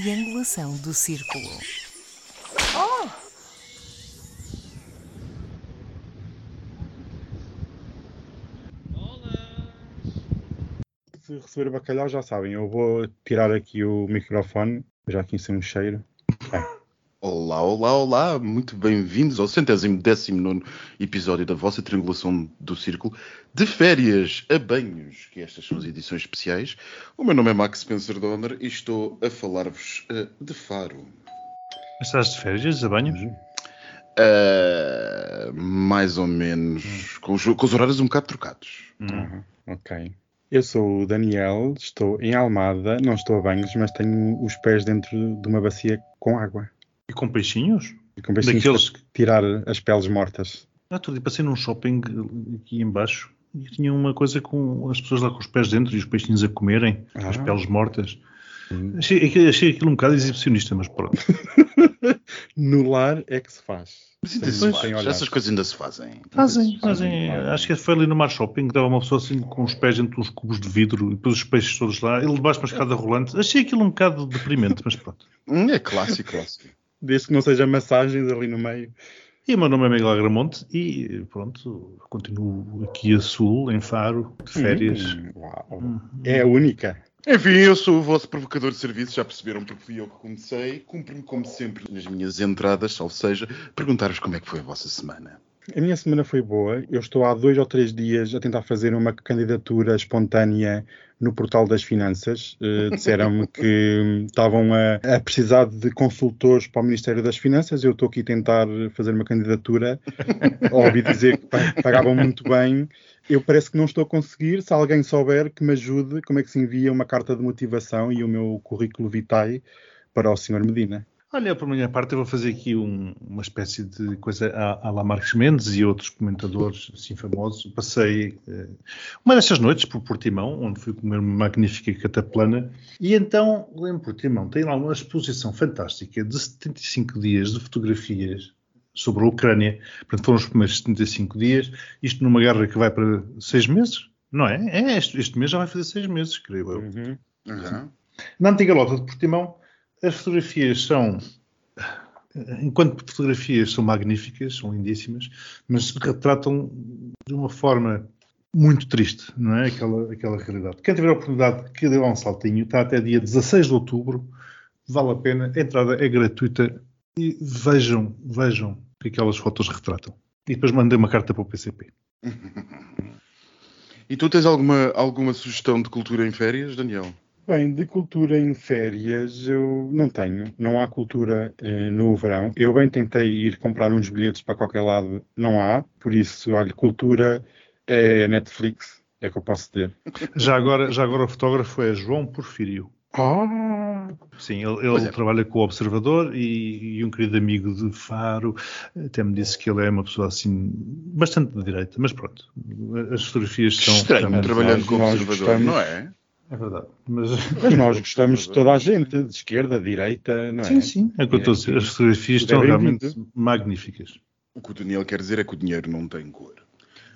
triangulação do círculo. Se receber bacalhau, já sabem, eu vou tirar aqui o microfone, já aqui sem um cheiro. Olá, olá, olá, muito bem-vindos ao centésimo décimo nono episódio da vossa triangulação do círculo de férias a banhos, que estas são as edições especiais. O meu nome é Max Spencer Donner e estou a falar-vos uh, de Faro. Estás de férias a banhos? Uh, mais ou menos, com os, com os horários um bocado trocados. Uhum, ok. Eu sou o Daniel, estou em Almada, não estou a banhos, mas tenho os pés dentro de uma bacia com água. E com peixinhos? E com peixinhos Daqueles para tirar as peles mortas. Ah, tu passei num shopping aqui embaixo e tinha uma coisa com as pessoas lá com os pés dentro e os peixinhos a comerem, Ah. as peles mortas. Hum. Achei, aquilo- achei aquilo um bocado exibicionista, mas pronto. No lar é que se faz. Sem olhar. essas coisas ainda se fazem. Fazem, fazem. fazem. Acho que foi ali no Mar Shopping que dava uma pessoa assim com os pés dentro de uns cubos de vidro e depois os peixes todos lá, ele debaixo de uma escada rolante. Achei aquilo um bocado deprimente, mas pronto. É clássico, clássico. Desde que não seja massagens ali no meio. E o meu nome é Miguel Agramonte e pronto, continuo aqui a sul, em Faro, de férias. Hum, uau. É a única. Enfim, eu sou o vosso provocador de serviço, já perceberam porque fui eu que comecei. Cumpro-me, como sempre, nas minhas entradas, ou seja, perguntar-vos como é que foi a vossa semana. A minha semana foi boa. Eu estou há dois ou três dias a tentar fazer uma candidatura espontânea no portal das finanças. Eh, Disseram-me que hum, estavam a, a precisar de consultores para o Ministério das Finanças. Eu estou aqui a tentar fazer uma candidatura. Ouvi dizer que pa- pagavam muito bem. Eu parece que não estou a conseguir. Se alguém souber que me ajude, como é que se envia uma carta de motivação e o meu currículo vitae para o Sr. Medina? Olha, por minha parte, eu vou fazer aqui um- uma espécie de coisa à, à la Marcos Mendes e outros comentadores assim famosos. Passei eh, uma destas noites por Portimão, onde fui comer uma magnífica cataplana. E então, lembro Portimão, tem lá uma exposição fantástica de 75 dias de fotografias sobre a Ucrânia. Portanto, foram os primeiros 75 dias. Isto numa guerra que vai para seis meses, não é? É, este, este mês já vai fazer seis meses, creio eu. Uhum. Uhum. Na antiga lota de Portimão, as fotografias são, enquanto fotografias são magníficas, são lindíssimas, mas retratam de uma forma muito triste, não é? Aquela, aquela realidade. Quem tiver a oportunidade que dê um saltinho, está até dia 16 de outubro, vale a pena, a entrada é gratuita e vejam, vejam que aquelas fotos retratam. E depois mandei uma carta para o PCP. E tu tens alguma, alguma sugestão de cultura em férias, Daniel? Bem, de cultura em férias eu não tenho. Não há cultura eh, no verão. Eu bem tentei ir comprar uns bilhetes para qualquer lado, não há. Por isso, olha, cultura é Netflix, é que eu posso dizer. Já agora, já agora o fotógrafo é João Porfírio. Ah! Sim, ele, ele é. trabalha com o Observador e, e um querido amigo de Faro até me disse que ele é uma pessoa assim bastante de direita, mas pronto, as fotografias são Estranho, trabalhando como nós observador, gostamos- não é? É verdade, mas Mas nós gostamos de toda a gente, de esquerda, de direita, não é? sim, sim, é que eu estou a dizer, as fotografias é estão realmente magníficas. O que o Daniel quer dizer é que o dinheiro não tem cor.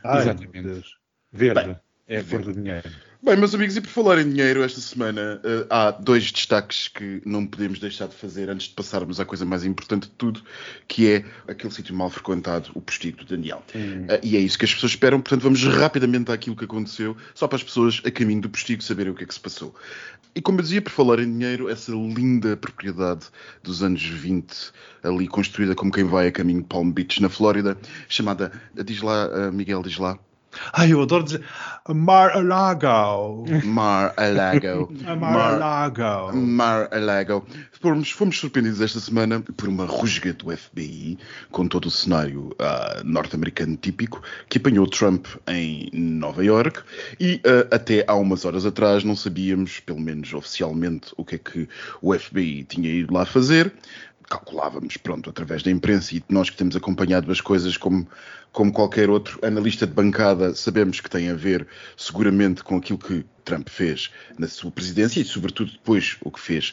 Ai, Exatamente. meu Deus. Verde. Bem, é a cor do dinheiro. Bem, meus amigos, e por falar em dinheiro, esta semana eh, há dois destaques que não podemos deixar de fazer antes de passarmos à coisa mais importante de tudo, que é aquele sítio mal frequentado, o postigo do Daniel. Eh, e é isso que as pessoas esperam, portanto vamos rapidamente àquilo que aconteceu, só para as pessoas a caminho do postigo saberem o que é que se passou. E como eu dizia, por falar em dinheiro, essa linda propriedade dos anos 20, ali construída como quem vai a caminho de Palm Beach, na Flórida, chamada, diz lá, eh, Miguel, diz lá, Ai, eu adoro dizer Mar-a-Lago. Mar-a-Lago. Mar-a-Lago. Mar-a-Lago. Fomos, fomos surpreendidos esta semana por uma rusga do FBI, com todo o cenário ah, norte-americano típico, que apanhou Trump em Nova York e ah, até há umas horas atrás não sabíamos, pelo menos oficialmente, o que é que o FBI tinha ido lá fazer. Calculávamos, pronto, através da imprensa e nós que temos acompanhado as coisas como, como qualquer outro analista de bancada, sabemos que tem a ver seguramente com aquilo que Trump fez na sua presidência e, sobretudo, depois o que fez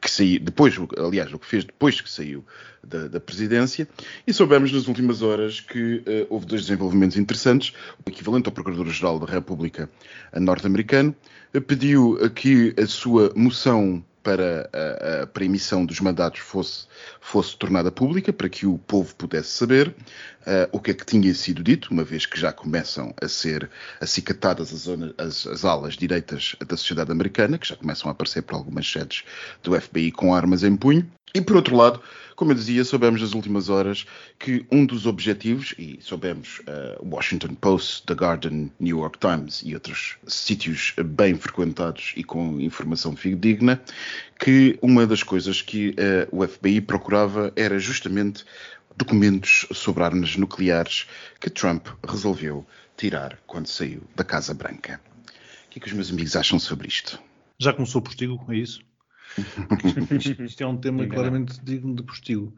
que saiu, depois, aliás, o que fez depois que saiu da, da presidência, e soubemos nas últimas horas que uh, houve dois desenvolvimentos interessantes. O equivalente ao Procurador-Geral da República norte-americano uh, pediu que a sua moção para a, para a emissão dos mandatos fosse, fosse tornada pública, para que o povo pudesse saber uh, o que é que tinha sido dito, uma vez que já começam a ser acicatadas as, as, as alas direitas da sociedade americana, que já começam a aparecer por algumas sedes do FBI com armas em punho. E por outro lado, como eu dizia, soubemos nas últimas horas que um dos objetivos, e soubemos uh, Washington Post, The Guardian, New York Times e outros sítios bem frequentados e com informação fidedigna, que uma das coisas que uh, o FBI procurava era justamente documentos sobre armas nucleares que Trump resolveu tirar quando saiu da Casa Branca. O que é que os meus amigos acham sobre isto? Já começou o postigo, é isso? Isto é um tema claramente digno de postigo.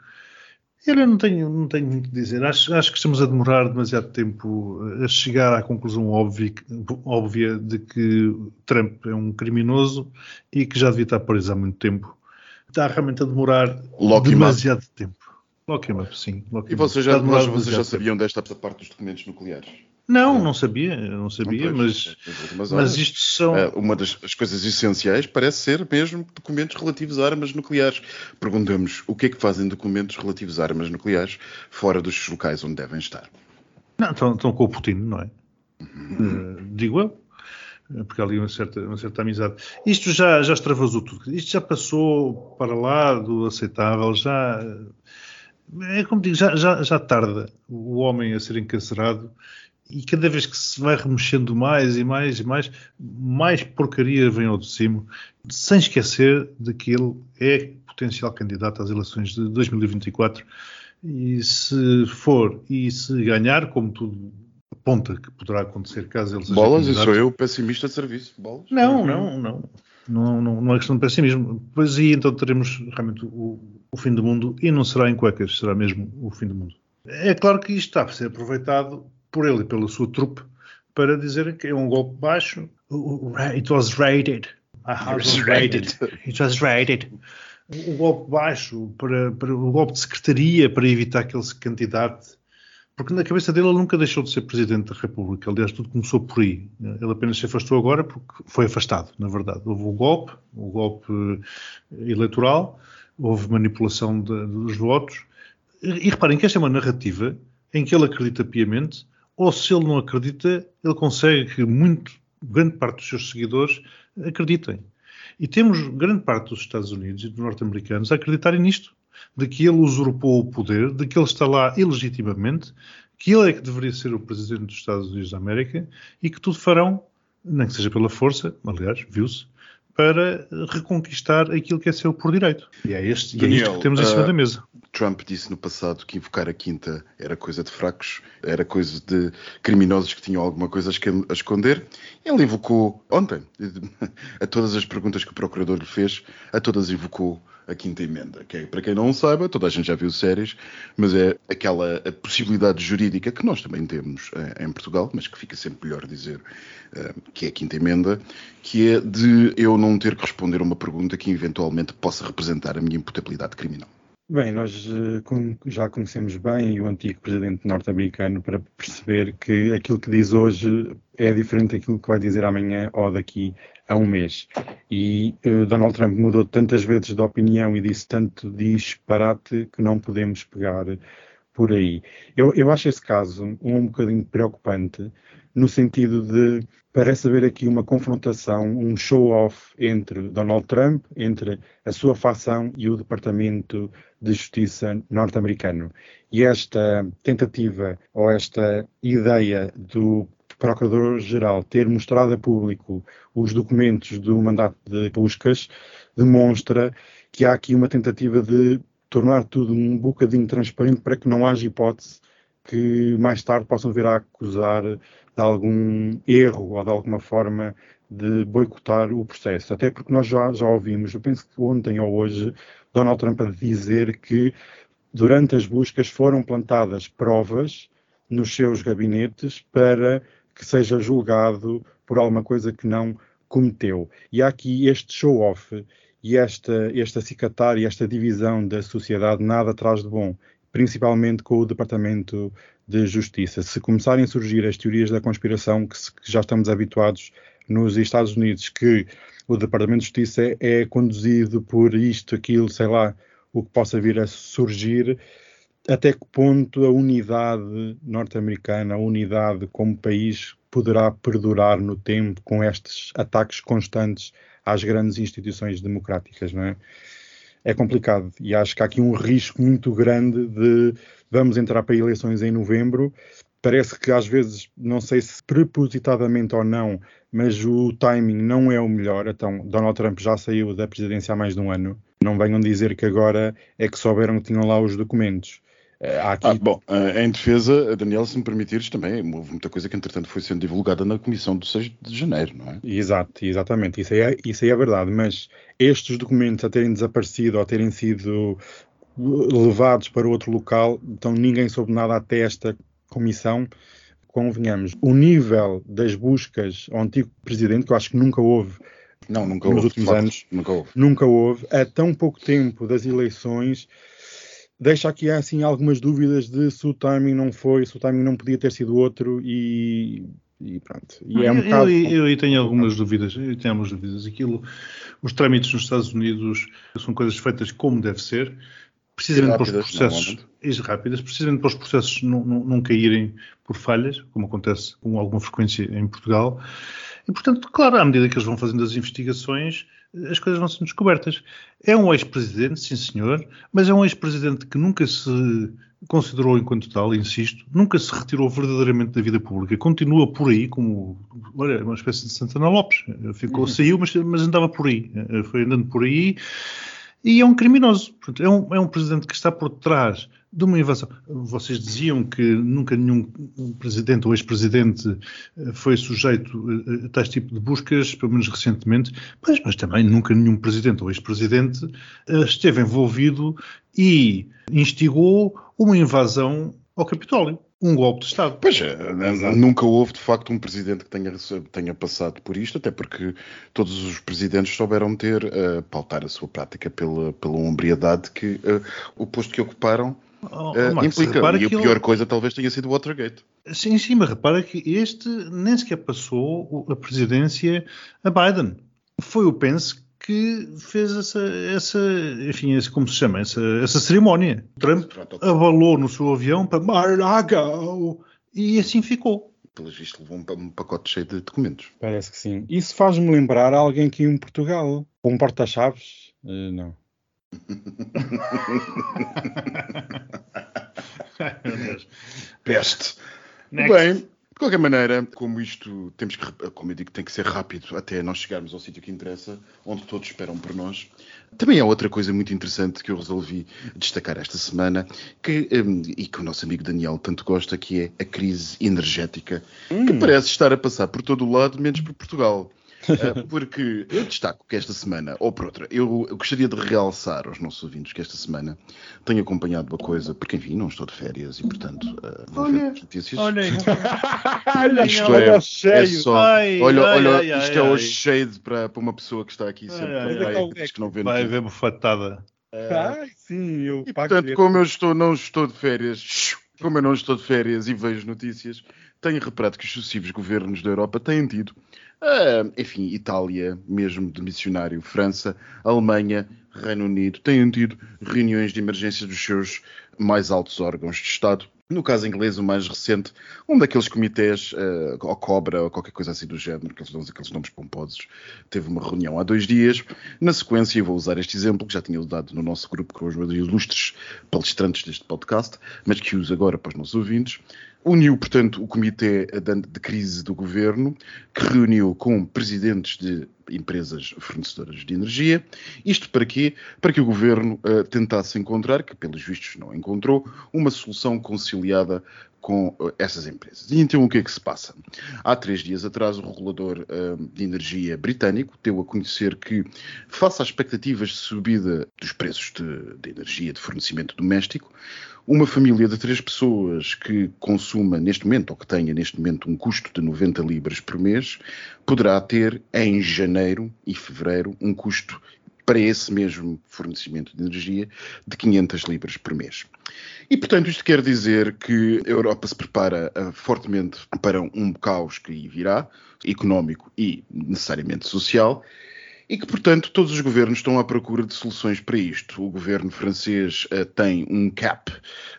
Eu não tenho, não tenho muito a dizer. Acho, acho que estamos a demorar demasiado tempo a chegar à conclusão óbvia, óbvia de que Trump é um criminoso e que já devia estar preso há muito tempo. Está realmente a demorar Lock demasiado tempo. Lock him up, sim. Lock e vocês já, vocês já sabiam desta parte dos documentos nucleares? Não, não sabia, não sabia, mas, mas isto são. É, uma das coisas essenciais parece ser mesmo documentos relativos a armas nucleares. Perguntamos o que é que fazem documentos relativos a armas nucleares fora dos locais onde devem estar. Não, estão, estão com o Putin, não é? Uhum. Uh, digo eu. Eh, porque há ali uma certa, uma certa amizade. Isto já, já extravasou tudo. Isto já passou para lá do aceitável, já. É como digo, já, já, já tarda o homem a ser encarcerado e cada vez que se vai remexendo mais e mais e mais, mais porcaria vem ao de cima, sem esquecer de que ele é potencial candidato às eleições de 2024 e se for e se ganhar, como tudo aponta que poderá acontecer caso ele seja Bolas, e sou eu pessimista de serviço. Bolas. Não, não, não. Não, não, não é questão de pessimismo. Pois aí então teremos realmente o, o fim do mundo e não será em cuecas, será mesmo o fim do mundo. É claro que isto está a ser aproveitado por ele e pela sua trupe para dizer que é um golpe baixo. It was raided. A house was raided. It was raided. Um golpe baixo, para, para, um golpe de secretaria para evitar que ele se candidate. Porque na cabeça dele ele nunca deixou de ser Presidente da República. Aliás, tudo começou por aí. Ele apenas se afastou agora porque foi afastado, na verdade. Houve um golpe, o um golpe eleitoral, houve manipulação de, dos votos. E reparem que esta é uma narrativa em que ele acredita piamente ou se ele não acredita, ele consegue que muito, grande parte dos seus seguidores acreditem. E temos grande parte dos Estados Unidos e dos norte-americanos a acreditarem nisto, de que ele usurpou o poder, de que ele está lá ilegitimamente, que ele é que deveria ser o presidente dos Estados Unidos da América e que tudo farão, nem que seja pela força, aliás, viu-se, para reconquistar aquilo que é seu por direito. E é, este, Daniel, e é isto que temos em cima uh, da mesa. Trump disse no passado que invocar a quinta era coisa de fracos, era coisa de criminosos que tinham alguma coisa a esconder. Ele invocou ontem, a todas as perguntas que o procurador lhe fez, a todas invocou a quinta emenda, que é, para quem não saiba, toda a gente já viu séries, mas é aquela possibilidade jurídica que nós também temos uh, em Portugal, mas que fica sempre melhor dizer uh, que é a quinta emenda, que é de eu não ter que responder a uma pergunta que eventualmente possa representar a minha imputabilidade criminal. Bem, nós uh, já conhecemos bem o antigo presidente norte-americano para perceber que aquilo que diz hoje é diferente daquilo que vai dizer amanhã ou daqui a um mês. E uh, Donald Trump mudou tantas vezes de opinião e disse tanto disparate que não podemos pegar por aí. Eu, eu acho esse caso um, um bocadinho preocupante, no sentido de parece haver aqui uma confrontação, um show-off entre Donald Trump, entre a sua facção e o Departamento de Justiça norte-americano. E esta tentativa ou esta ideia do Procurador-Geral ter mostrado a público os documentos do mandato de buscas demonstra que há aqui uma tentativa de tornar tudo um bocadinho transparente para que não haja hipótese que mais tarde possam vir a acusar de algum erro ou de alguma forma de boicotar o processo. Até porque nós já, já ouvimos, eu penso que ontem ou hoje, Donald Trump a dizer que durante as buscas foram plantadas provas nos seus gabinetes para que seja julgado por alguma coisa que não cometeu. E há aqui este show-off e esta, acicatar e esta divisão da sociedade nada traz de bom, principalmente com o Departamento de Justiça. Se começarem a surgir as teorias da conspiração que, se, que já estamos habituados nos Estados Unidos que o Departamento de Justiça é, é conduzido por isto, aquilo, sei lá, o que possa vir a surgir, até que ponto a unidade norte-americana, a unidade como país, poderá perdurar no tempo com estes ataques constantes às grandes instituições democráticas, não é? É complicado e acho que há aqui um risco muito grande de vamos entrar para eleições em novembro. Parece que às vezes, não sei se prepositadamente ou não, mas o timing não é o melhor. Então, Donald Trump já saiu da presidência há mais de um ano. Não venham dizer que agora é que souberam que tinham lá os documentos. Eh, aqui... Ah, bom, eh, em defesa, Daniel, se me permitires, também houve muita coisa que, entretanto, foi sendo divulgada na comissão do 6 de janeiro, não é? Exato, exatamente. Isso aí é, isso aí é verdade. Mas estes documentos a terem desaparecido ou a terem sido levados para outro local, então ninguém soube nada até esta comissão. Convenhamos, o nível das buscas ao antigo presidente, que eu acho que nunca houve não, nunca nos houve, últimos anos, nunca houve. nunca houve, a tão pouco tempo das eleições deixa aqui assim algumas dúvidas de se o timing não foi, se o timing não podia ter sido outro e, e pronto. E é um eu, bocado... eu, eu, tenho algumas dúvidas, eu tenho algumas dúvidas. Aquilo, os trâmites nos Estados Unidos são coisas feitas como deve ser, precisamente rápidas, para os processos rápidas, precisamente para os processos não, não, não caírem por falhas, como acontece com alguma frequência em Portugal. E, portanto, claro, à medida que eles vão fazendo as investigações, as coisas vão sendo descobertas. É um ex-presidente, sim senhor, mas é um ex-presidente que nunca se considerou enquanto tal, insisto, nunca se retirou verdadeiramente da vida pública. Continua por aí como, olha, uma espécie de Santana Lopes. Ficou, uhum. saiu, mas, mas andava por aí. Foi andando por aí e é um criminoso. Portanto, é, um, é um presidente que está por trás de uma invasão. Vocês diziam que nunca nenhum presidente ou ex-presidente eh, foi sujeito a tais tipo de buscas, pelo menos recentemente, pois, mas também nunca nenhum presidente ou ex-presidente eh, esteve envolvido e instigou uma invasão ao Capitólio um golpe de Estado. Pois é, nunca houve de facto um presidente que tenha, tenha passado por isto, até porque todos os presidentes souberam ter, uh, pautar a sua prática pela, pela hombridade que uh, o posto que ocuparam oh, uh, Max, implica. E a pior ele... coisa talvez tenha sido o Watergate. Sim, sim, mas repara que este nem sequer passou a presidência a Biden. Foi o Pence que fez essa, essa enfim, esse, como se chama, essa, essa cerimónia. Trump abalou no seu avião para Mar-a-Lago e assim ficou. Pelos vistos levou um, pacote cheio de documentos. Parece que sim. Isso faz-me lembrar alguém aqui em Portugal. Um porta-chaves? Uh, não. Peste. Next. Bem, de qualquer maneira, como isto temos que, como eu digo, tem que ser rápido até nós chegarmos ao sítio que interessa, onde todos esperam por nós. Também há outra coisa muito interessante que eu resolvi destacar esta semana, que, um, e que o nosso amigo Daniel tanto gosta, que é a crise energética, hum. que parece estar a passar por todo o lado, menos por Portugal. Eh, porque eu destaco que esta semana, ou por outra, eu, gostaria de realçar aos nossos ouvintes que esta semana tenho acompanhado uma coisa, porque enfim, não estou de férias e portanto uh, vou olha, ver notícias. Olha, isto é, é só, ai, olha, ai, olha, ai, isto é o shade para, para uma pessoa que está aqui sempre ai, praia, que, que não vê Vai haver bufatada. Ai, sim, eu e, portanto, como eu estou, não estou de férias, como eu não estou de férias e vejo notícias, tenho reparado que os sucessivos governos da Europa têm tido Uh, enfim, Itália, mesmo de missionário, França, Alemanha, Reino Unido, têm tido reuniões de emergência dos seus mais altos órgãos de Estado. No caso inglês, o mais recente, um daqueles comitês, uh, ou Cobra, ou qualquer coisa assim do género, que eles aqueles nomes pomposos, teve uma reunião há dois dias. Na sequência, vou usar este exemplo, que já tinha usado no nosso grupo com os meus ilustres palestrantes deste podcast, mas que uso agora para os nossos ouvintes uniu, portanto, o Comitê de Crise do Governo, que reuniu com presidentes de empresas fornecedoras de energia. Isto para quê? Para que o Governo uh, tentasse encontrar, que pelos vistos não encontrou, uma solução conciliada com uh, essas empresas. E então o que é que se passa? Há três dias atrás, o regulador uh, de energia britânico deu a conhecer que, face às expectativas de subida dos preços de, de energia de fornecimento doméstico, uma família de três pessoas que consuma neste momento, ou que tenha neste momento um custo de 90 libras por mês, poderá ter em janeiro e fevereiro um custo para esse mesmo fornecimento de energia de 500 libras por mês. E, portanto, isto quer dizer que a Europa se prepara uh, fortemente para um caos que virá, económico e necessariamente social, e que, portanto, todos os governos estão à procura de soluções para isto. O governo francês uh, tem um cap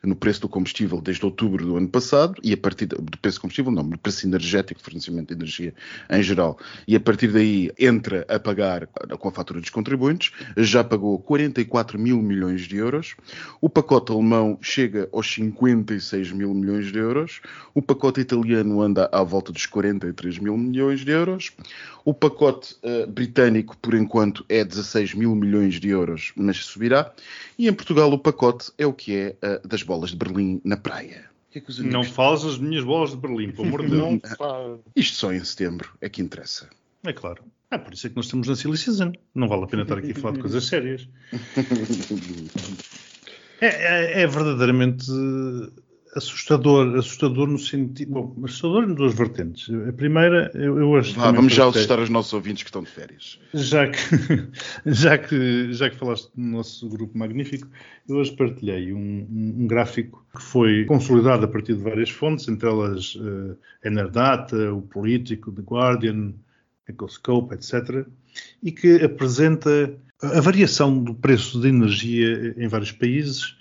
no preço do combustível desde outubro do ano passado, e a partir do preço do combustível, não, no preço energético, fornecimento de energia em geral, e a partir daí entra a pagar com a fatura dos contribuintes, já pagou 44 mil milhões de euros. O pacote alemão chega aos 56 mil milhões de euros. O pacote italiano anda à volta dos 43 mil milhões de euros. O pacote uh, britânico por enquanto é 16 mil milhões de euros, mas subirá. E em Portugal o pacote é o que é uh, das bolas de Berlim na praia. Que é que não fales as minhas bolas de Berlim, pelo amor de Deus. Isto só em setembro é que interessa. É claro. É por isso é que nós estamos na Silly Season. Não vale a pena estar aqui a falar de coisas sérias. É, é, é verdadeiramente assustador, assustador no sentido. Bom, assustador em duas vertentes. A primeira, eu, eu acho. Vá, vamos já assustar os nossos ouvintes que estão de férias. Já que, já que, já que falaste do nosso grupo magnífico, eu hoje partilhei um, um, gráfico que foi consolidado a partir de várias fontes, entre elas uh, Enerdata, o Político, The Guardian, Ecoscope, etc., e que apresenta a variação do preço de energia em vários países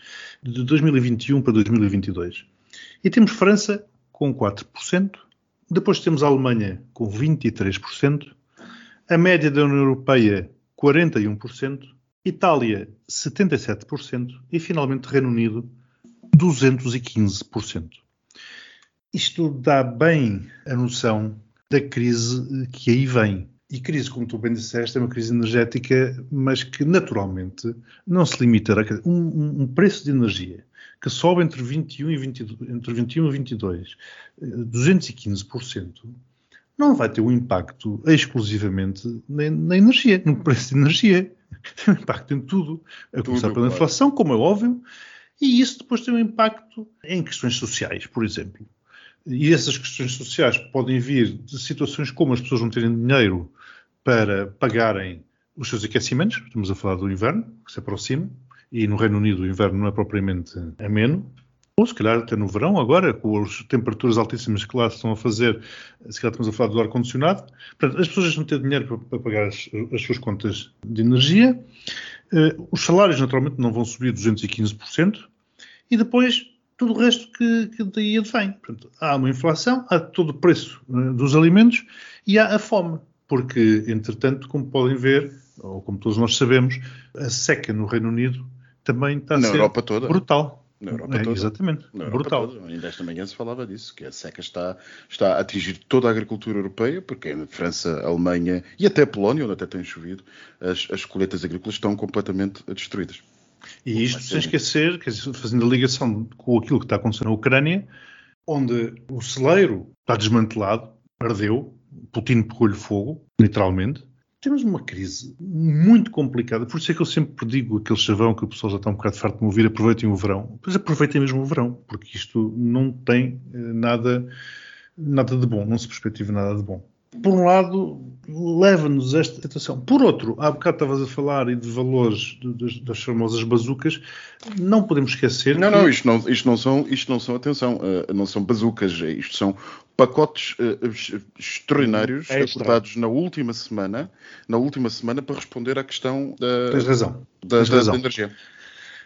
de 2021 para 2022. E temos França com 4%, depois temos a Alemanha com 23%, a média da União Europeia 41%, Itália 77% e finalmente Reino Unido 215%. Isto dá bem a noção da crise que aí vem. E crise, como tu bem disseste, é uma crise energética, mas que naturalmente não se limitará. Um, um preço de energia que sobe entre 21 e 22, entre 21 e 22, 215%, não vai ter um impacto exclusivamente na, na, energia, no preço de energia. Tem um impacto em tudo. A começar pela inflação, como é óbvio, e isso depois tem um impacto em questões sociais, por exemplo. E essas questões sociais podem vir de situações como as pessoas não terem dinheiro para pagarem os seus aquecimentos, estamos a falar do inverno, que se aproxima, e no Reino Unido o inverno não é propriamente ameno, ou se calhar até no verão, agora, com as temperaturas altíssimas que lá estão a fazer, se calhar estamos a falar do ar-condicionado. As pessoas não têm dinheiro para, para pagar as, as, suas contas de energia, uh, os salários naturalmente não vão subir 215%, e depois tudo o resto que, que daí advém. Portanto, há uma inflação, há todo o preço uh, dos alimentos e há a fome porque, entretanto, como podem ver, ou como todos nós sabemos, a seca no Reino Unido também está a Na ser Europa toda. brutal. Na Europa é, toda. Exatamente, Na Europa brutal. Toda. Ainda esta manhã se falava disso, que a seca está, está a atingir toda a agricultura europeia, porque em França, Alemanha e até a Polónia, onde até tem chovido, as, as colheitas agrícolas estão completamente destruídas. E isto sem esquecer, fazendo a ligação com aquilo que está acontecendo na Ucrânia, onde o celeiro está desmantelado, ardeu, Putin pegou-lhe fogo, literalmente. Temos uma crise muito complicada, por isso é que eu sempre digo aquele chavão que o pessoal já está um bocado farto de me ouvir, aproveitem o verão. Pois aproveitem mesmo o verão, porque isto não tem eh, nada, nada de bom, não se perspectiva nada de bom por um lado, leva-nos esta situação. Por outro, há bocado estavas a falar de valores das, das, famosas bazucas, não podemos esquecer. Não, que... não, isto não, isto não são, isto não são, atenção, uh, não são bazucas, isto são pacotes uh, extraordinários é acordados na última semana, na última semana para responder à questão da, Tens razão. da, Tens da, razão. da energia.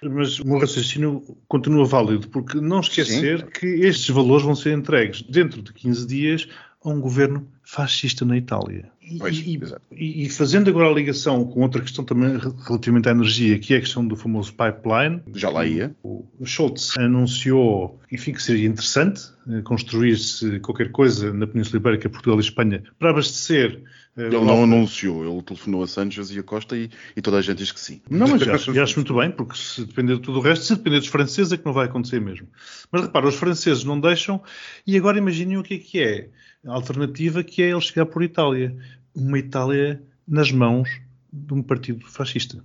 Mas o meu raciocínio continua válido, porque não esquecer Sim. que estes valores vão ser entregues dentro de 15 dias a um governo fascista na Itália. Pois, e, e, e, fazendo agora a ligação com outra questão também relativamente à energia, que é a questão do famoso pipeline. Já lá ia. O, Schultz anunciou, enfim, que seria interessante eh, construir-se qualquer coisa na Península Ibérica, Portugal e Espanha, para abastecer eh, ele não anunciou, ele telefonou a Sanches e a Costa e, e, toda a gente diz que sim. Não, mas já acho, acho muito bem, porque se depender de tudo o resto, se depender dos franceses é que não vai acontecer mesmo. Mas repara, os franceses não deixam, e agora imaginem o que é que é a alternativa, que é ele chegar por Itália uma Itália nas mãos de um partido fascista.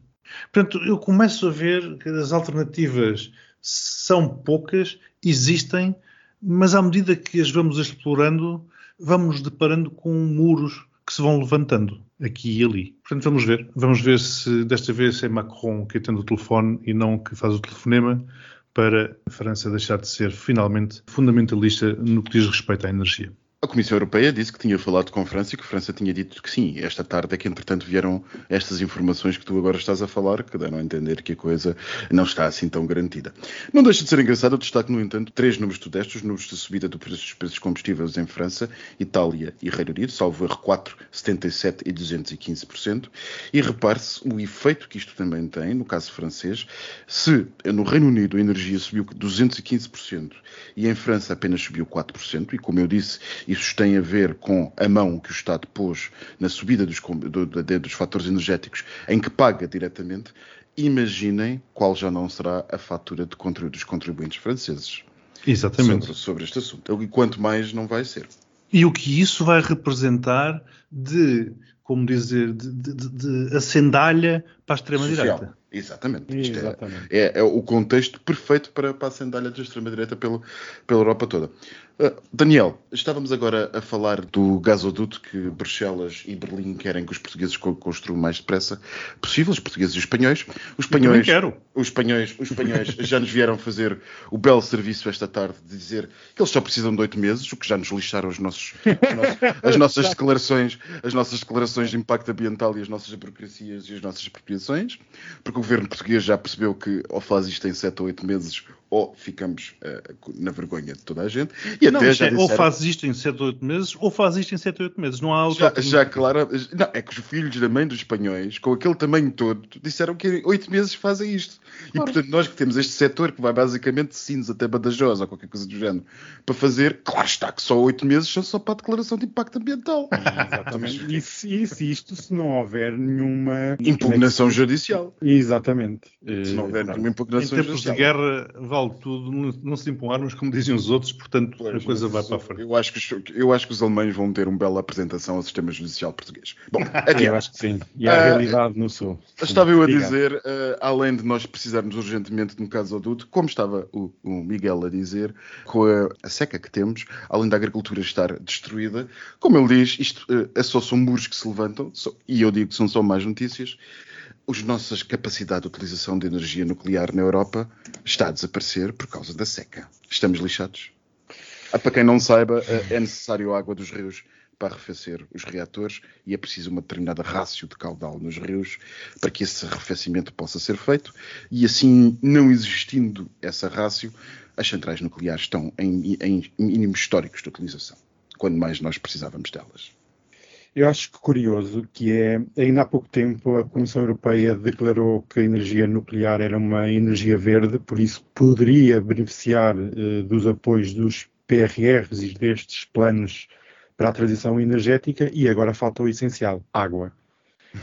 Portanto, eu começo a ver que as alternativas são poucas, existem, mas à medida que as vamos explorando, vamos deparando com muros que se vão levantando aqui e ali. Portanto, vamos ver. Vamos ver se desta vez é Macron que atende o telefone e não que faz o telefonema, para a França deixar de ser finalmente fundamentalista no que diz respeito à energia. A Comissão Europeia disse que tinha falado com a França e que a França tinha dito que sim. Esta tarde é que, entretanto, vieram estas informações que tu agora estás a falar, que deram a entender que a coisa não está assim tão garantida. Não deixa de ser engraçado, eu destaque, no entanto, três números de testes, os números de subida do preço dos preços combustíveis em França, Itália e Reino Unido, salvo erro 4, 77 e 215%. E repare-se o efeito que isto também tem, no caso francês, se no Reino Unido a energia subiu 215% e em França apenas subiu 4%, e como eu disse, isso tem a ver com a mão que o Estado pôs na subida dos, do, dos fatores energéticos, em que paga diretamente. Imaginem qual já não será a fatura de contributos dos contribuintes franceses. Exatamente. Sobre, sobre este assunto. E quanto mais não vai ser. E o que isso vai representar de, como dizer, de, de, de acendalha para a extrema-direita. Exatamente. Exatamente. É, é, é, o contexto perfeito para, para a sandália da extrema-direita pela Europa toda. Uh, Daniel, estávamos agora a falar do gasoduto que Bruxelas e Berlim querem que os portugueses construam mais depressa possível, os portugueses e os espanhóis. Os espanhóis. Os espanhóis, os espanhóis já nos vieram fazer o belo serviço esta tarde de dizer que eles só precisam de oito meses, o que já nos lixaram os nossos, as nossas declarações, as nossas declarações de impacto ambiental e as nossas burocracias e as nossas expropriações, porque o governo português já percebeu que ou faz isto em sete ou oito meses ou ficamos uh, na vergonha de toda a gente. E não, até já é, disseram... Ou faz isto em 7 ou 8 meses, ou faz isto em 7 ou 8 meses. Não há outra. Já, já claro. Não, é que os filhos da mãe dos espanhóis, com aquele tamanho todo, disseram que em 8 meses fazem isto. Claro. E portanto, nós que temos este setor que vai basicamente de Sines até Badajoz ou qualquer coisa do género para fazer, claro está que só 8 meses são só para a declaração de impacto ambiental. Exatamente. e, se, e se isto se não houver nenhuma impugnação judicial. Exatamente. Se não houver nenhuma impugnação judicial. Em tempos de guerra vale tudo, não se empunharmos como dizem os outros, portanto a coisa vai para a frente. Eu acho, que, eu acho que os alemães vão ter uma bela apresentação ao sistema judicial português. Bom, adiante. eu acho que sim. E a uh, realidade no sul. Estava eu a dizer, uh, além de nós precisarmos urgentemente de um gasoduto, como estava o, o Miguel a dizer, com a, a, seca que temos, além da agricultura estar destruída, como ele diz, isto uh, é só são muros que se levantam, só, e eu digo que são só mais notícias as nossas capacidade de utilização de energia nuclear na Europa está a desaparecer por causa da seca. Estamos lixados. Ah, para quem não saiba, eh, é necessário água dos rios para arrefecer os reatores e é preciso uma determinada rácio de caudal nos rios para que esse arrefecimento possa ser feito e assim, não existindo essa rácio, as centrais nucleares estão em, em mínimos históricos de utilização, quando mais nós precisávamos delas. Eu acho que curioso que é, ainda há pouco tempo a Comissão Europeia declarou que a energia nuclear era uma energia verde, por isso poderia beneficiar uh, dos apoios dos PRRs e destes planos para a transição energética e agora falta o essencial, água.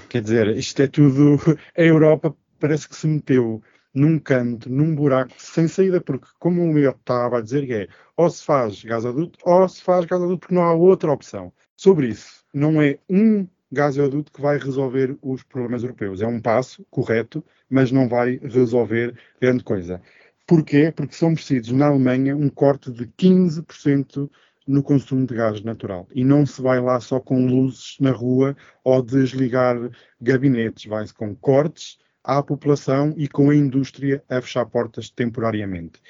Quer dizer, isto é tudo. A Europa parece que se meteu num canto, num buraco sem saída, porque, como o meu estava a dizer, é ou se faz gasoduto ou se faz gasoduto porque não há outra opção. Sobre isso, não é um gasoduto que vai resolver os problemas europeus. É um passo correto, mas não vai resolver grande coisa. Porquê? Porque são precisos, na Alemanha, um corte de 15% no consumo de gás natural. E não se vai lá só com luzes na rua ou desligar gabinetes. Vai-se com cortes à população e com a indústria a fechar portas temporariamente.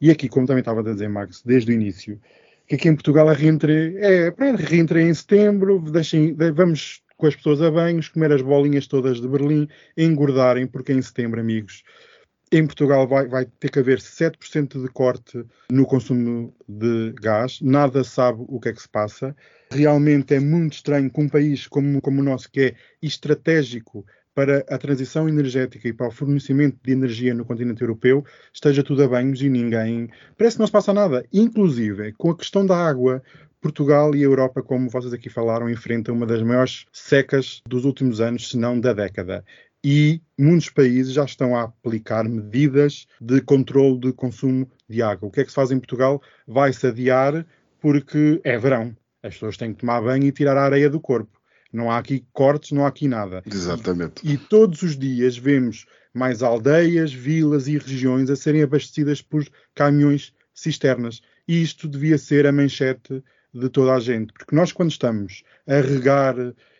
E aqui, como também estava a dizer, Max, desde o início, que aqui em Portugal a reentrée é, pronto, reentrée em setembro, deixem, vamos com as pessoas a banhos, comer as bolinhas todas de Berlim, engordarem, porque em setembro, amigos, em Portugal vai, vai, ter que haver 7% de corte no consumo de gás, nada sabe o que é que se passa. Realmente é muito estranho que um país como, como o nosso, que é estratégico para a transição energética e para o fornecimento de energia no continente europeu esteja tudo a banhos e ninguém. Parece que não se passa nada. Inclusive, com a questão da água, Portugal e a Europa, como vocês aqui falaram, enfrentam uma das maiores secas dos últimos anos, se não da década. E muitos países já estão a aplicar medidas de controle de consumo de água. O que é que se faz em Portugal? Vai-se adiar porque é verão. As pessoas têm que tomar banho e tirar a areia do corpo. Não há aqui cortes, não há aqui nada. Exatamente. E, e, todos os dias vemos mais aldeias, vilas e regiões a serem abastecidas por caminhões cisternas. E isto devia ser a manchete de toda a gente. Porque nós, quando estamos a regar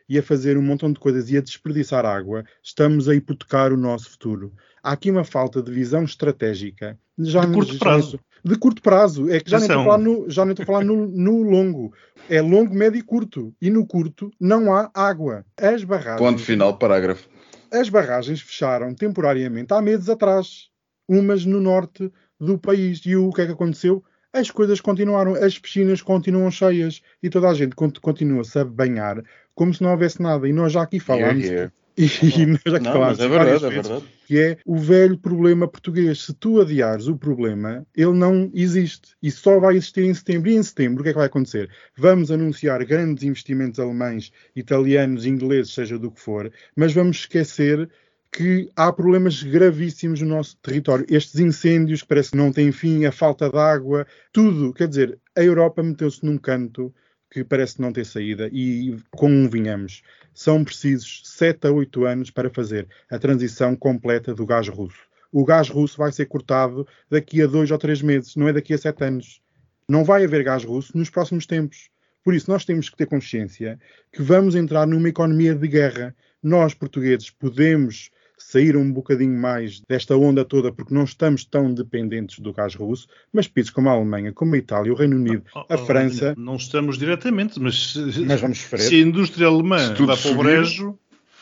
e a fazer um montão de coisas e a desperdiçar água, estamos a hipotecar o nosso futuro. Há aqui uma falta de visão estratégica Já, De curto prazo. de curto prazo. É que já nem estou a falar, no, já nem estou a falar no, no longo. É longo, médio e curto. E no curto não há água. As barragens. Ponto final, parágrafo. As barragens fecharam temporariamente há meses atrás, umas no norte do país. E o que é que aconteceu? As coisas continuaram, as piscinas continuam cheias e toda a gente cont- continua-se a banhar como se não houvesse nada. E nós já aqui falámos, Here, here. e, nós já aqui Não, falámos mas é verdade, é vezes, verdade. que é o velho problema português. Se tu adiares o problema, ele não existe e só vai existir em setembro. E em setembro, o que é que vai acontecer? Vamos anunciar grandes investimentos alemães, italianos, ingleses, seja do que for, mas vamos esquecer que há problemas gravíssimos no nosso território. Estes incêndios que parece que não têm fim, a falta de água, tudo. Quer dizer, a Europa meteu-se num canto que parece não ter saída e convenhamos, são precisos 7 a 8 anos para fazer a transição completa do gás russo. O gás russo vai ser cortado daqui a 2 ou 3 meses, não é daqui a 7 anos. Não vai haver gás russo nos próximos tempos. Por isso, nós temos que ter consciência que vamos entrar numa economia de guerra. Nós, portugueses, podemos sair um bocadinho mais desta onda toda porque não estamos tão dependentes do gás russo, mas países como a Alemanha, como a Itália, o Reino Unido, Oh, a oh, França, Não estamos diretamente, mas se, mas vamos sofrer. se a indústria alemã vai para o brejo.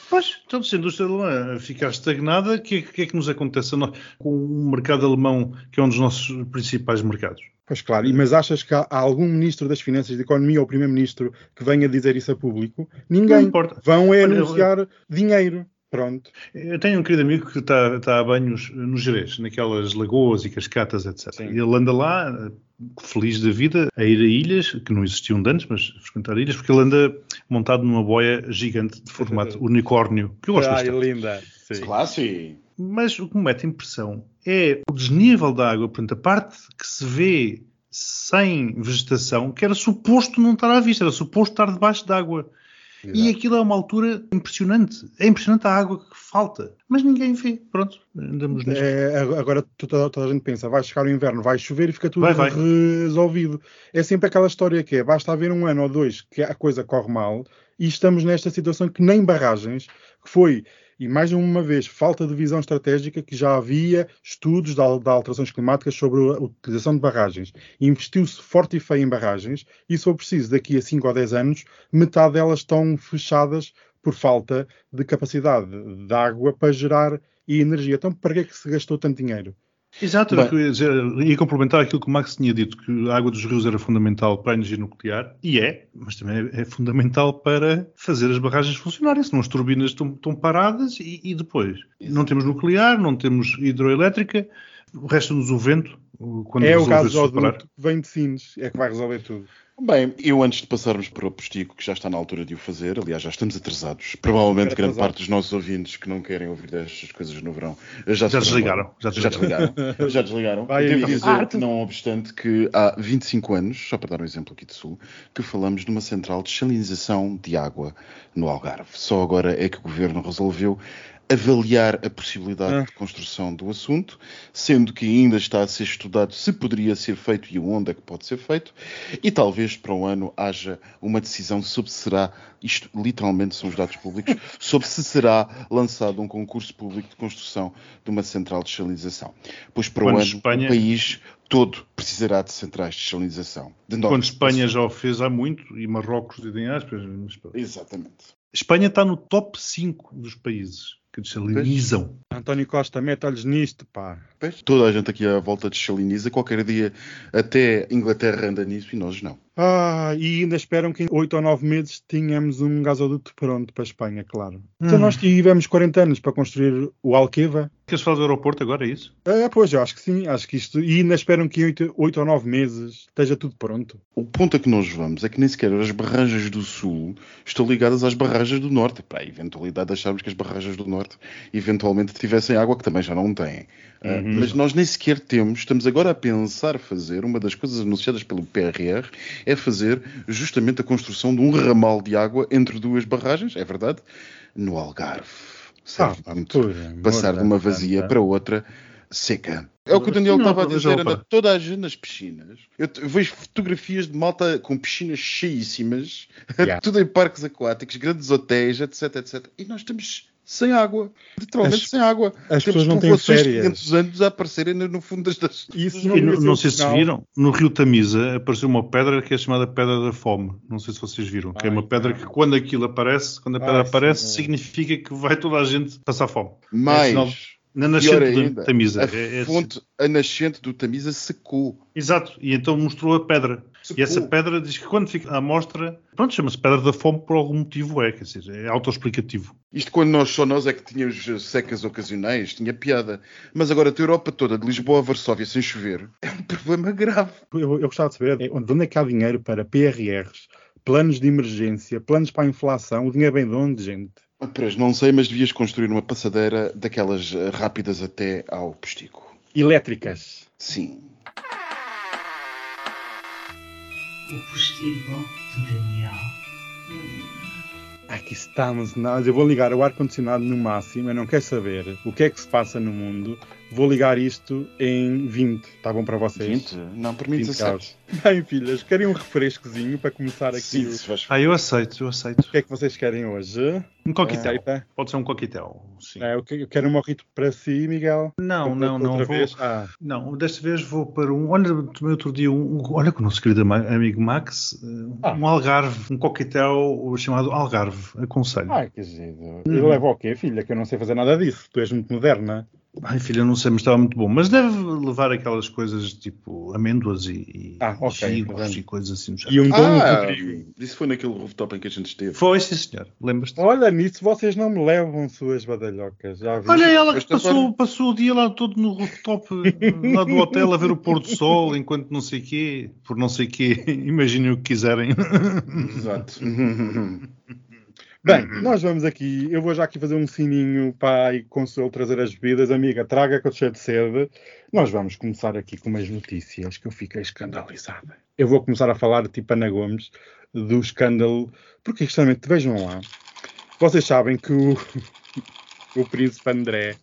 Pois, então se a indústria alemã ficar estagnada, o que, é- que é que nos acontece com o mercado alemão, que é um dos nossos principais mercados? Pois claro, e- mas achas que há algum ministro das Finanças e da Economia ou primeiro-ministro que venha dizer isso a público? Não Ninguém. importa. Vão é anunciar dinheiro. Pronto. Eu tenho um querido amigo que está, está a banhos no Jerez, naquelas lagoas e cascatas, etc. Sim. Ele anda lá, feliz da vida, a ir a ilhas, que não existiam de antes, mas frequentar ilhas, porque ele anda montado numa boia gigante de formato unicórnio, que eu gosto Ai, bastante. linda. Sim. Classe. Mas o que me mete impressão é o desnível da água, portanto, a parte que se vê sem vegetação, que era suposto não estar à vista, era suposto estar debaixo d'água. E aquilo é uma altura impressionante. É impressionante a água que falta. Mas ninguém vê. Pronto, andamos nisto. É, agora toda, toda a gente pensa, vai chegar o inverno, vai chover e fica tudo Vai, vai. resolvido. É sempre aquela história que é, basta haver um ano ou dois que a coisa corre mal e estamos nesta situação que nem barragens, que foi, e mais uma vez, falta de visão estratégica, que já havia estudos de, al- de alterações climáticas sobre a utilização de barragens. Investiu-se forte e feio em barragens e, se for preciso, daqui a 5 ou 10 anos, metade delas estão fechadas por falta de capacidade de água para gerar energia. Então, para que é que se gastou tanto dinheiro? Exato, Bem. eu ia dizer. Ia complementar aquilo que o Max tinha dito, que a água dos rios era fundamental para a energia nuclear, e é, mas também é, fundamental para fazer as barragens funcionarem, senão as turbinas estão, estão paradas e, e depois não temos nuclear, não temos hidroelétrica, resta-nos o vento, quando é o resolver gasoduto separar. que vem de Sines, é que vai resolver tudo. Bem, eu antes de passarmos para o postigo, que já está na altura de o fazer, aliás, já estamos atrasados. Provavelmente grande atrasados. parte dos nossos ouvintes que não querem ouvir destas coisas no verão já, Já desligaram, já desligaram. já desligaram. Vai, devo dizer que, não obstante, que há 25 anos, só para dar um exemplo aqui de Sul, que falamos de uma central de salinização de água no Algarve. Só agora é que o governo resolveu avaliar a possibilidade Ah. de construção do assunto, sendo que ainda está a ser estudado se poderia ser feito e onde é que pode ser feito, e talvez para o ano haja uma decisão sobre se será, isto literalmente são os dados públicos, sobre se será lançado um concurso público de construção de uma central de salinização. Pois para o Quando ano Espanha- o país todo precisará de centrais de salinização. De Quando Espanha já o fez há muito, e Marrocos em aspas, Exatamente. Espanha está no top 5 dos países que desalinizam. António Costa, mete-olhos nisto, pá. Pois, Toda a gente aqui à volta desaliniza, qualquer dia até Inglaterra anda nisso e nós não. Ah, e ainda esperam que em 8 ou 9 meses tenhamos um gasoduto pronto para a Espanha, claro. Então Hum. nós tivemos 40 anos para construir o Alqueva. Queres falar do aeroporto agora, é isso? Ah, pois, eu acho que sim, acho que isto. E ainda esperam que em 8, 8 ou 9 meses esteja tudo pronto. O ponto a que nós vamos é que nem sequer as barragens do Sul estão ligadas às barragens do Norte. Para a eventualidade de acharmos que as barragens do Norte eventualmente tivessem água, que também já não têm. Ah, mas nós nem sequer temos, estamos agora a pensar fazer, uma das coisas anunciadas pelo PRR é fazer justamente a construção de um ramal de água entre duas barragens, é verdade, no Algarve. Serve Ah, amor passar de uma vazia santa. para outra seca. É o que o Daniel estava a dizer, anda toda a gente nas piscinas. Eu vejo fotografias de malta com piscinas cheíssimas, Yeah. tudo em parques aquáticos, grandes hotéis, etc, etc. E nós estamos sem água. Literalmente As- sem água. as Temos pessoas não têm populações de férias. 500 anos a aparecerem no fundo das... das... Isso E não, não o sei se viram, no Rio Tamisa apareceu uma pedra que é chamada Pedra da Fome. Não sei se vocês viram. Que é uma Ai, pedra que quando aquilo aparece, quando a pedra Ai, aparece, sim. significa que vai toda a gente passar fome. Mais, sinal- Na nascente ainda, da Tamisa. a É- é- fonte, a nascente do Tamisa secou. Exato. E então mostrou a pedra. E essa pedra diz que quando fica à amostra, pronto, chama-se Pedra da Fome por algum motivo é, quer dizer, é autoexplicativo. Isto quando nós só nós é que tínhamos eh, secas ocasionais, tinha piada. Mas agora a Europa toda, de Lisboa a Varsóvia, sem chover, é um problema grave. Eu, eu gostava de saber é, de onde é que há dinheiro para PRRs, planos de emergência, planos para a inflação. O dinheiro vem de onde, gente? Ah, Pois, não sei, mas devias construir uma passadeira daquelas eh, rápidas até ao postigo. Elétricas. Sim. O postigo de Daniel. Aqui estamos nós. Eu vou ligar o ar-condicionado no máximo. Eu não quero saber o que é que se passa no mundo. Vou ligar isto em 20. Está bom para vocês? 20? Não, para mim 20 17. graus. Bem, filhas, querem um refrescozinho para começar aqui? Sim, o... faz Ah, eu aceito, eu aceito. o que é que vocês querem hoje? Um coquetel. Aceita? Pode ser um coquetel, sim. É, eu que- eu quero um morrito para si, Miguel. Não, Outra- não, não outra vou. vez? Ah, Não, desta vez vou para um. Olha, tomei outro dia um. Olha com o nosso querido amigo Max, eh, Ah. um algarve, um coquetel chamado algarve. Aconselho. ai, que giro. E leva o quê, filha? Que eu não sei fazer nada disso. Tu és muito moderna. Ai, filha, não sei, mas estava muito bom. Mas deve levar aquelas coisas tipo amêndoas e, e Ah, ok, gigos pronto. e coisas assim E um Dom Ah, Rodrigo. isso foi naquele rooftop em que a gente esteve. Foi, sim, senhor. Lembras-te? Olha, nisso vocês não me levam suas badalhocas. Já vi. Olha ela que passou, passou o dia lá todo no rooftop lá do hotel a ver o pôr do sol enquanto não sei quê, por não sei quê. Imaginem o que quiserem. Exato. Bem, nós vamos aqui. Eu vou já aqui fazer um sininho para Consuelo trazer as bebidas. Amiga, traga que eu cheio de sede. Nós vamos começar aqui com umas notícias que eu fiquei escandalizada. Eu vou começar a falar, tipo Ana Gomes, do escândalo. Porque, justamente, vejam lá. Vocês sabem que o, o príncipe André,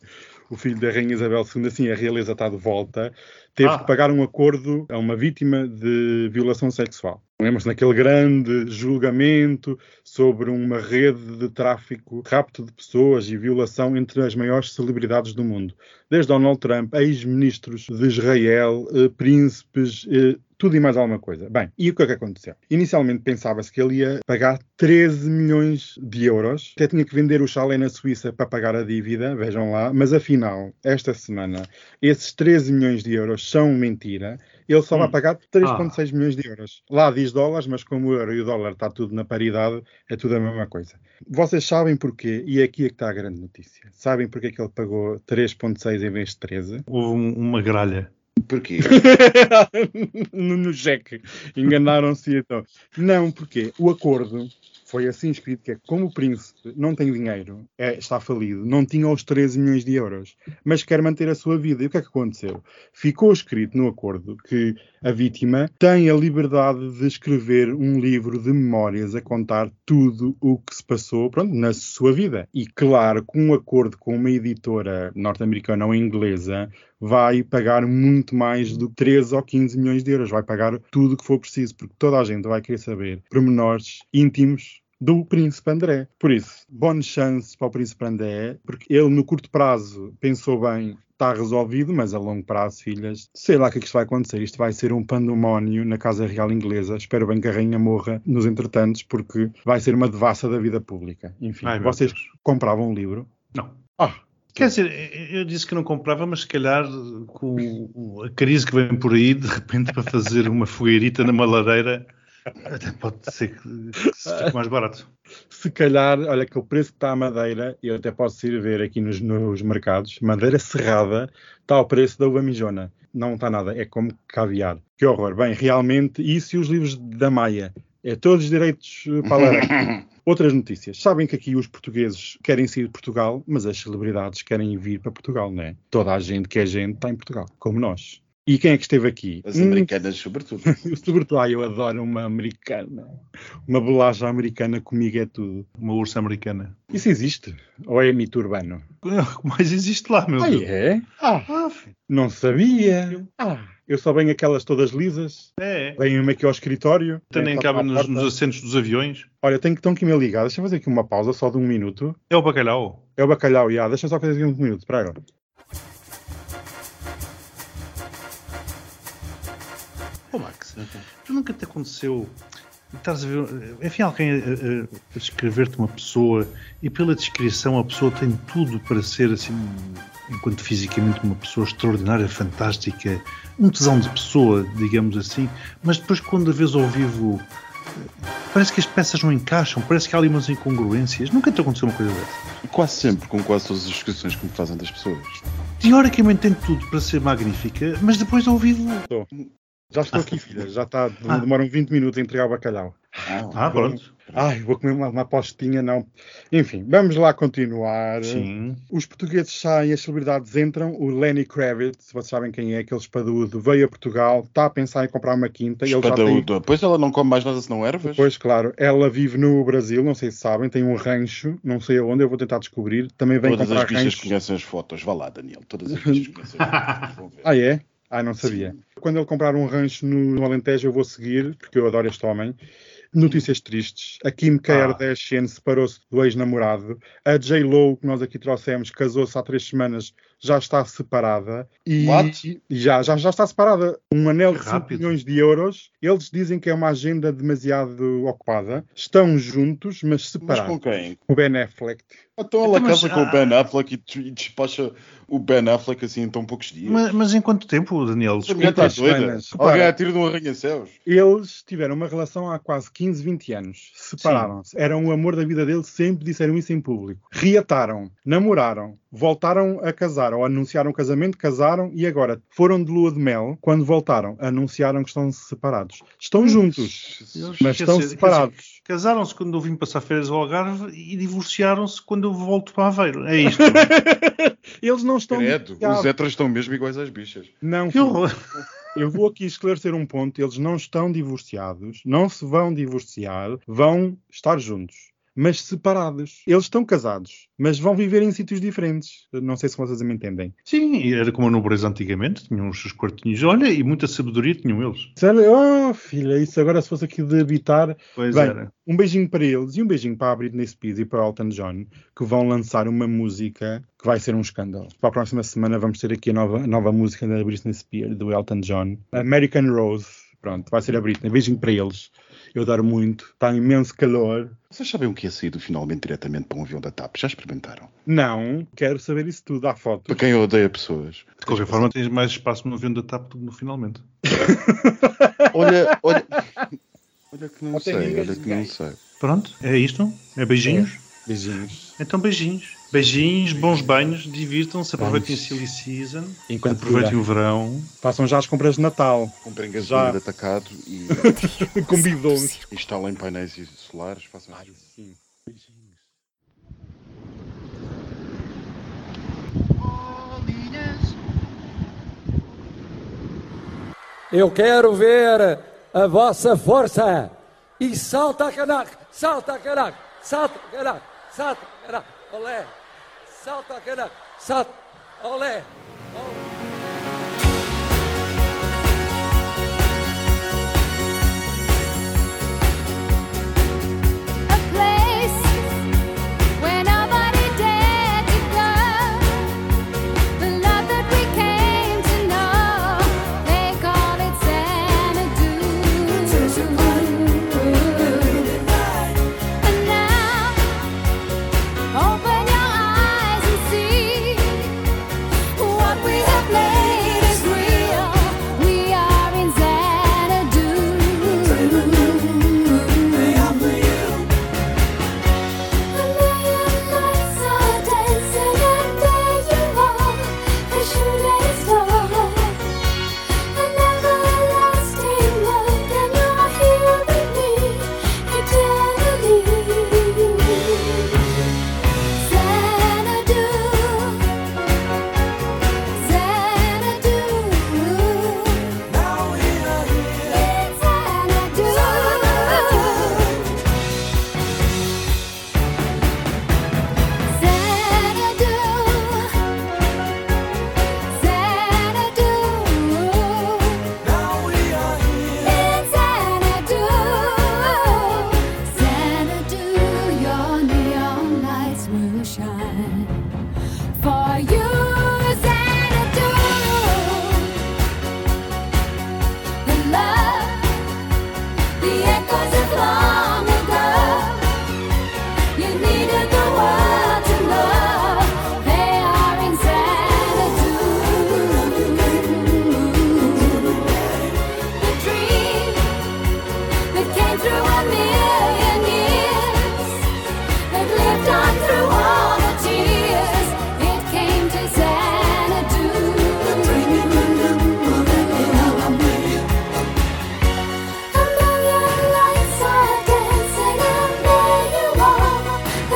o filho da Rainha Isabel II, assim a realeza está de volta, teve Ah. que pagar um acordo a uma vítima de violação sexual. Lembram-se naquele grande julgamento sobre uma rede de tráfico, rapto de pessoas e violação entre as maiores celebridades do mundo. Desde Donald Trump, ex-ministros de Israel, eh, príncipes, eh, tudo e mais alguma coisa. Bem, e o que é que aconteceu? Inicialmente pensava-se que ele ia pagar 13 milhões de euros. Até tinha que vender o chalé na Suíça para pagar a dívida, vejam lá. Mas afinal, esta semana, esses 13 milhões de euros são mentira. Ele só vai Hum. pagar 3,6 milhões de euros. Lá diz dólares, mas como o euro e o dólar está tudo na paridade, é tudo a mesma coisa. Vocês sabem porquê? E aqui é que está a grande notícia. Sabem porquê que ele pagou 3,6 em vez de 13? Houve um- uma gralha. Porquê? no, no cheque. Enganaram-se então. Não, porque o acordo foi assim escrito que é como o príncipe não tem dinheiro, é, está falido, não tinha os 13 milhões de euros, mas quer manter a sua vida. E o que é que aconteceu? Ficou escrito no acordo que a vítima tem a liberdade de escrever um livro de memórias a contar tudo o que se passou pronto, na sua vida. E claro, com um acordo com uma editora norte-americana ou inglesa, vai pagar muito mais do que 13 ou 15 milhões de euros. Vai pagar tudo o que for preciso, porque toda a gente vai querer saber pormenores íntimos do Príncipe André. Por isso, boas chances para o Príncipe André, porque ele no curto prazo pensou bem, está resolvido, mas a longo prazo, filhas, sei lá o que é que isto vai acontecer. Isto vai ser um pandemónio na Casa Real Inglesa. Espero bem que a rainha morra nos entretantos, porque vai ser uma devassa da vida pública. Enfim, Ai, vocês compravam um livro? Não. Ah, Quer dizer, eu disse que não comprava, mas se calhar com a crise que vem por aí, de repente, para fazer uma fogueirita numa lareira, até pode ser que, fique mais barato. se calhar, olha que o preço que está a madeira, eu até posso ir ver aqui nos, nos mercados, madeira serrada, está ao preço da uva mijona. Não está nada, é como caviar. Que horror. Bem, realmente, isso e os livros da Maia. É todos os direitos eh, para a. Outras notícias. Sabem que aqui os portugueses querem sair de Portugal, mas as celebridades querem vir para Portugal, não é? Toda a gente que é gente está em Portugal, como nós. E quem é que esteve aqui? As americanas, sobretudo. Sobretudo, ai, eu adoro uma americana. Uma bolacha americana comigo é tudo. Uma ursa americana. Isso existe? Ou é mito urbano? O que mais existe lá, meu Ah, Deus. é? Ah, Ah, filho. não sabia. Ah, Eu só venho aquelas todas lisas, É. venho-me aqui ao escritório. Também venho cabe à nos, nos assentos dos aviões. Olha, tenho, estão aqui me ligar. Deixa eu fazer aqui uma pausa só de um minuto. É o bacalhau. É o bacalhau, já. Deixa só fazer aqui um minuto. Espera agora. Ô Max, tu nunca te aconteceu estás a ver, enfim, alguém a, a- a descrever-te uma pessoa e pela descrição a pessoa tem tudo para ser assim, enquanto fisicamente uma pessoa extraordinária, fantástica, um tesão de pessoa, digamos assim, mas depois quando a vês ao vivo parece que as peças não encaixam, parece que há ali umas incongruências. Nunca te aconteceu uma coisa dessa? Quase sempre, com quase todas as descrições que me fazem das pessoas. Teoricamente tem tudo para ser magnífica, mas depois ao vivo. Já estou aqui, filha. Já está. Ah. Demoram 20 minutos a entregar o bacalhau. Ah, pronto. Ai, vou comer uma, uma postinha, não. Enfim, vamos lá continuar. Sim. Os portugueses saem, as celebridades entram. O Lenny Kravitz, vocês sabem quem é, aquele espadudo, veio a Portugal, está a pensar em comprar uma quinta. Ele já tem. Pois ela não come mais nada senão ervas. Pois, claro, ela vive no Brasil, não sei se sabem, tem um rancho, não sei aonde, eu vou tentar descobrir. Também vem Todas comprar as bichas rancho. conhecem as fotos. Vá lá, Daniel. Todas as bichas conhecem as fotos. Vão ver. Ah, é? Ah, não sabia. Quando ele comprar um rancho no, no Alentejo, eu vou seguir, porque eu adoro este homem. Notícias tristes. A Kim Kardashian separou-se do ex-namorado. A J-Lo, que nós aqui trouxemos, casou-se há três semanas, já está separada. E, What? e já, já, já está separada. Um anel de Que 5 rápido. milhões de euros. Eles dizem que é uma agenda demasiado ocupada. Estão juntos, mas Mas separados. com quem? O Ben Affleck. Então ela Então, mas, casa com ah, o Ben Affleck e des- despacha o Ben Affleck assim em tão poucos dias. Mas, mas em quanto tempo, Daniel? Essa mulher está doida. Alguém atira de um arranha-céus. Eles tiveram uma relação há quase 15, 20 anos. Separaram-se. Eram o amor da vida deles, sempre disseram isso em público. Reataram, namoraram, voltaram a casar, ou anunciaram o casamento, casaram e agora foram de lua de mel. Quando voltaram, anunciaram que estão separados. Estão juntos, Eles- mas estão dizer, separados. Casaram-se quando eu vim passar férias ao Algarve e divorciaram-se quando eu volto para Aveiro. É isto. Eles não estão Credo, os héteros estão mesmo iguais às bichas. Não, Que horror. Eu vou aqui esclarecer um ponto. Eles não estão divorciados, não se vão divorciar, vão estar juntos, mas separados. Eles estão casados, mas vão viver em sítios diferentes. Não sei se vocês me entendem. Sim, e era como a nobreza antigamente, tinham os seus quartinhos. Olha, e muita sabedoria tinham eles. Sério? Oh, filha, isso agora se fosse aqui de habitar. Pois Bem, era. um beijinho para eles e um beijinho para a Britney Spears e para o Elton John, que vão lançar uma música que vai ser um escândalo. Para a próxima semana vamos ter aqui a nova, a nova música da Britney Spears, do Elton John. American Rose. Pronto, vai ser a Britney. Beijinho para eles. Eu adoro muito. Está imenso calor. Vocês sabem o que é saído finalmente diretamente para um avião da TAP? Já experimentaram? Não, quero saber isso tudo. Há fotos. Para quem odeia pessoas. De qualquer forma, tens mais espaço no avião da TAP do que no finalmente. Olha, olha. Olha que não Não sei, olha que não ninguém. sei. Pronto, é isto? É beijinhos? Beijinhos. Então beijinhos. Beijinhos, bons banhos, divirtam-se, aproveitem a Vamos. silly season, Enquanto aproveitem o verão. Façam já as compras de Natal. Comprem Já. gasolina de atacado e Convidou-nos. instalem painéis solares. Façam Sim. Beijinhos. Eu quero ver a vossa força. E salta, canac, salta, canac, salta, canac, salta, olé, salta, canac, salta, olé, olé.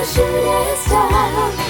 shooting star.